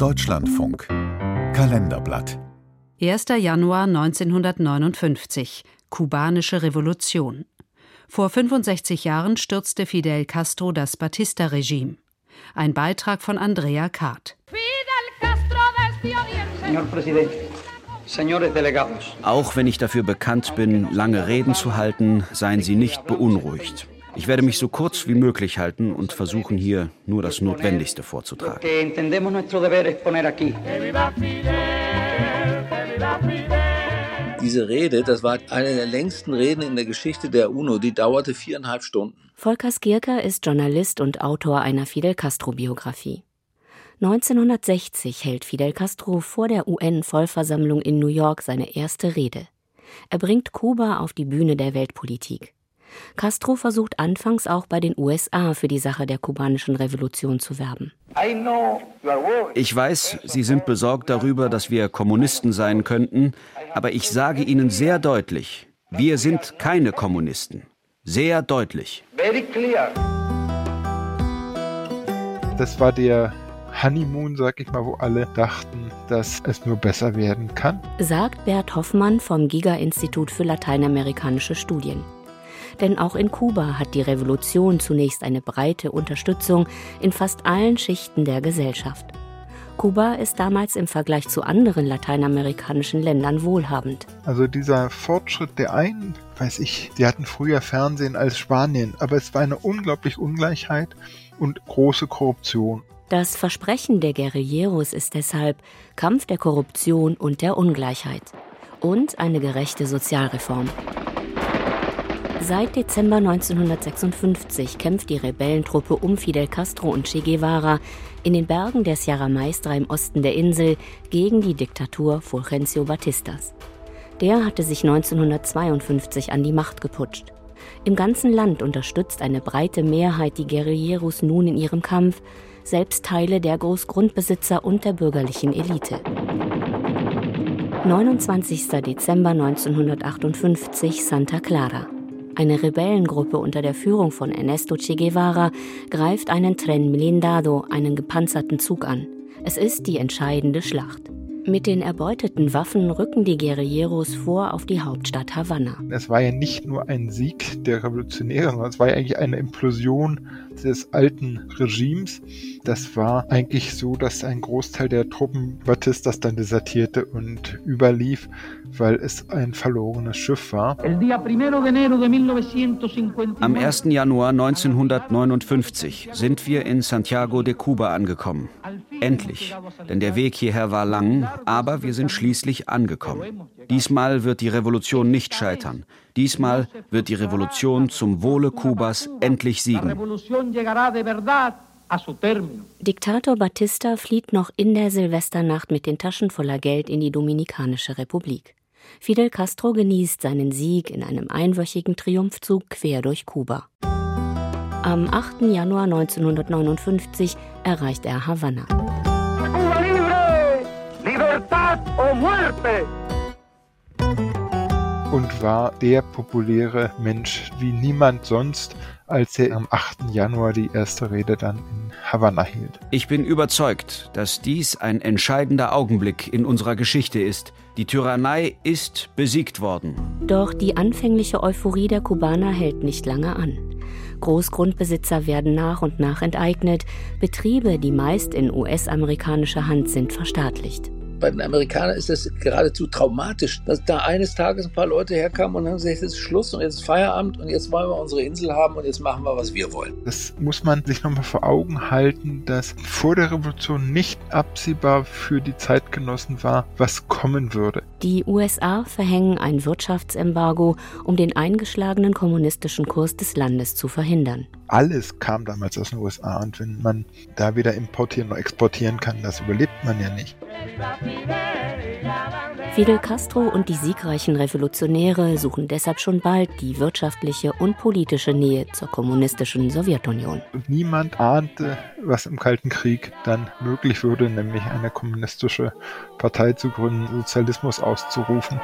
Deutschlandfunk Kalenderblatt 1. Januar 1959 Kubanische Revolution. Vor 65 Jahren stürzte Fidel Castro das Batista-Regime. Ein Beitrag von Andrea Kart. Auch wenn ich dafür bekannt bin, lange Reden zu halten, seien Sie nicht beunruhigt. Ich werde mich so kurz wie möglich halten und versuchen, hier nur das Notwendigste vorzutragen. Diese Rede, das war eine der längsten Reden in der Geschichte der UNO, die dauerte viereinhalb Stunden. Volker Skierker ist Journalist und Autor einer Fidel Castro-Biografie. 1960 hält Fidel Castro vor der UN-Vollversammlung in New York seine erste Rede. Er bringt Kuba auf die Bühne der Weltpolitik. Castro versucht anfangs auch bei den USA für die Sache der kubanischen Revolution zu werben. Ich weiß, Sie sind besorgt darüber, dass wir Kommunisten sein könnten, aber ich sage Ihnen sehr deutlich, wir sind keine Kommunisten. Sehr deutlich. Das war der Honeymoon, sag ich mal, wo alle dachten, dass es nur besser werden kann. Sagt Bert Hoffmann vom Giga-Institut für lateinamerikanische Studien. Denn auch in Kuba hat die Revolution zunächst eine breite Unterstützung in fast allen Schichten der Gesellschaft. Kuba ist damals im Vergleich zu anderen lateinamerikanischen Ländern wohlhabend. Also dieser Fortschritt der einen, weiß ich, die hatten früher Fernsehen als Spanien, aber es war eine unglaubliche Ungleichheit und große Korruption. Das Versprechen der Guerilleros ist deshalb Kampf der Korruption und der Ungleichheit und eine gerechte Sozialreform. Seit Dezember 1956 kämpft die Rebellentruppe um Fidel Castro und Che Guevara in den Bergen der Sierra Maestra im Osten der Insel gegen die Diktatur Fulgencio Batistas. Der hatte sich 1952 an die Macht geputscht. Im ganzen Land unterstützt eine breite Mehrheit die Guerilleros nun in ihrem Kampf, selbst Teile der Großgrundbesitzer und der bürgerlichen Elite. 29. Dezember 1958 Santa Clara. Eine Rebellengruppe unter der Führung von Ernesto Che Guevara greift einen Tren Blindado, einen gepanzerten Zug an. Es ist die entscheidende Schlacht. Mit den erbeuteten Waffen rücken die Guerilleros vor auf die Hauptstadt Havanna. Es war ja nicht nur ein Sieg der Revolutionäre, sondern es war ja eigentlich eine Implosion des alten Regimes. Das war eigentlich so, dass ein Großteil der Truppen Batistas dann desertierte und überlief, weil es ein verlorenes Schiff war. Am 1. Januar 1959 sind wir in Santiago de Cuba angekommen. Endlich, denn der Weg hierher war lang, aber wir sind schließlich angekommen. Diesmal wird die Revolution nicht scheitern. Diesmal wird die Revolution zum Wohle Kubas endlich siegen. Diktator Batista flieht noch in der Silvesternacht mit den Taschen voller Geld in die Dominikanische Republik. Fidel Castro genießt seinen Sieg in einem einwöchigen Triumphzug quer durch Kuba. Am 8. Januar 1959 erreicht er Havanna. Und war der populäre Mensch wie niemand sonst, als er am 8. Januar die erste Rede dann in Havanna hielt. Ich bin überzeugt, dass dies ein entscheidender Augenblick in unserer Geschichte ist. Die Tyrannei ist besiegt worden. Doch die anfängliche Euphorie der Kubaner hält nicht lange an. Großgrundbesitzer werden nach und nach enteignet, Betriebe, die meist in US-amerikanischer Hand sind, verstaatlicht. Bei den Amerikanern ist das geradezu traumatisch, dass da eines Tages ein paar Leute herkamen und haben gesagt, jetzt ist Schluss und jetzt ist Feierabend und jetzt wollen wir unsere Insel haben und jetzt machen wir, was wir wollen. Das muss man sich nochmal vor Augen halten, dass vor der Revolution nicht absehbar für die Zeitgenossen war, was kommen würde. Die USA verhängen ein Wirtschaftsembargo, um den eingeschlagenen kommunistischen Kurs des Landes zu verhindern. Alles kam damals aus den USA und wenn man da weder importieren noch exportieren kann, das überlebt man ja nicht. Fidel Castro und die siegreichen Revolutionäre suchen deshalb schon bald die wirtschaftliche und politische Nähe zur kommunistischen Sowjetunion. Niemand ahnte, was im Kalten Krieg dann möglich würde, nämlich eine kommunistische Partei zu gründen, Sozialismus auszurufen.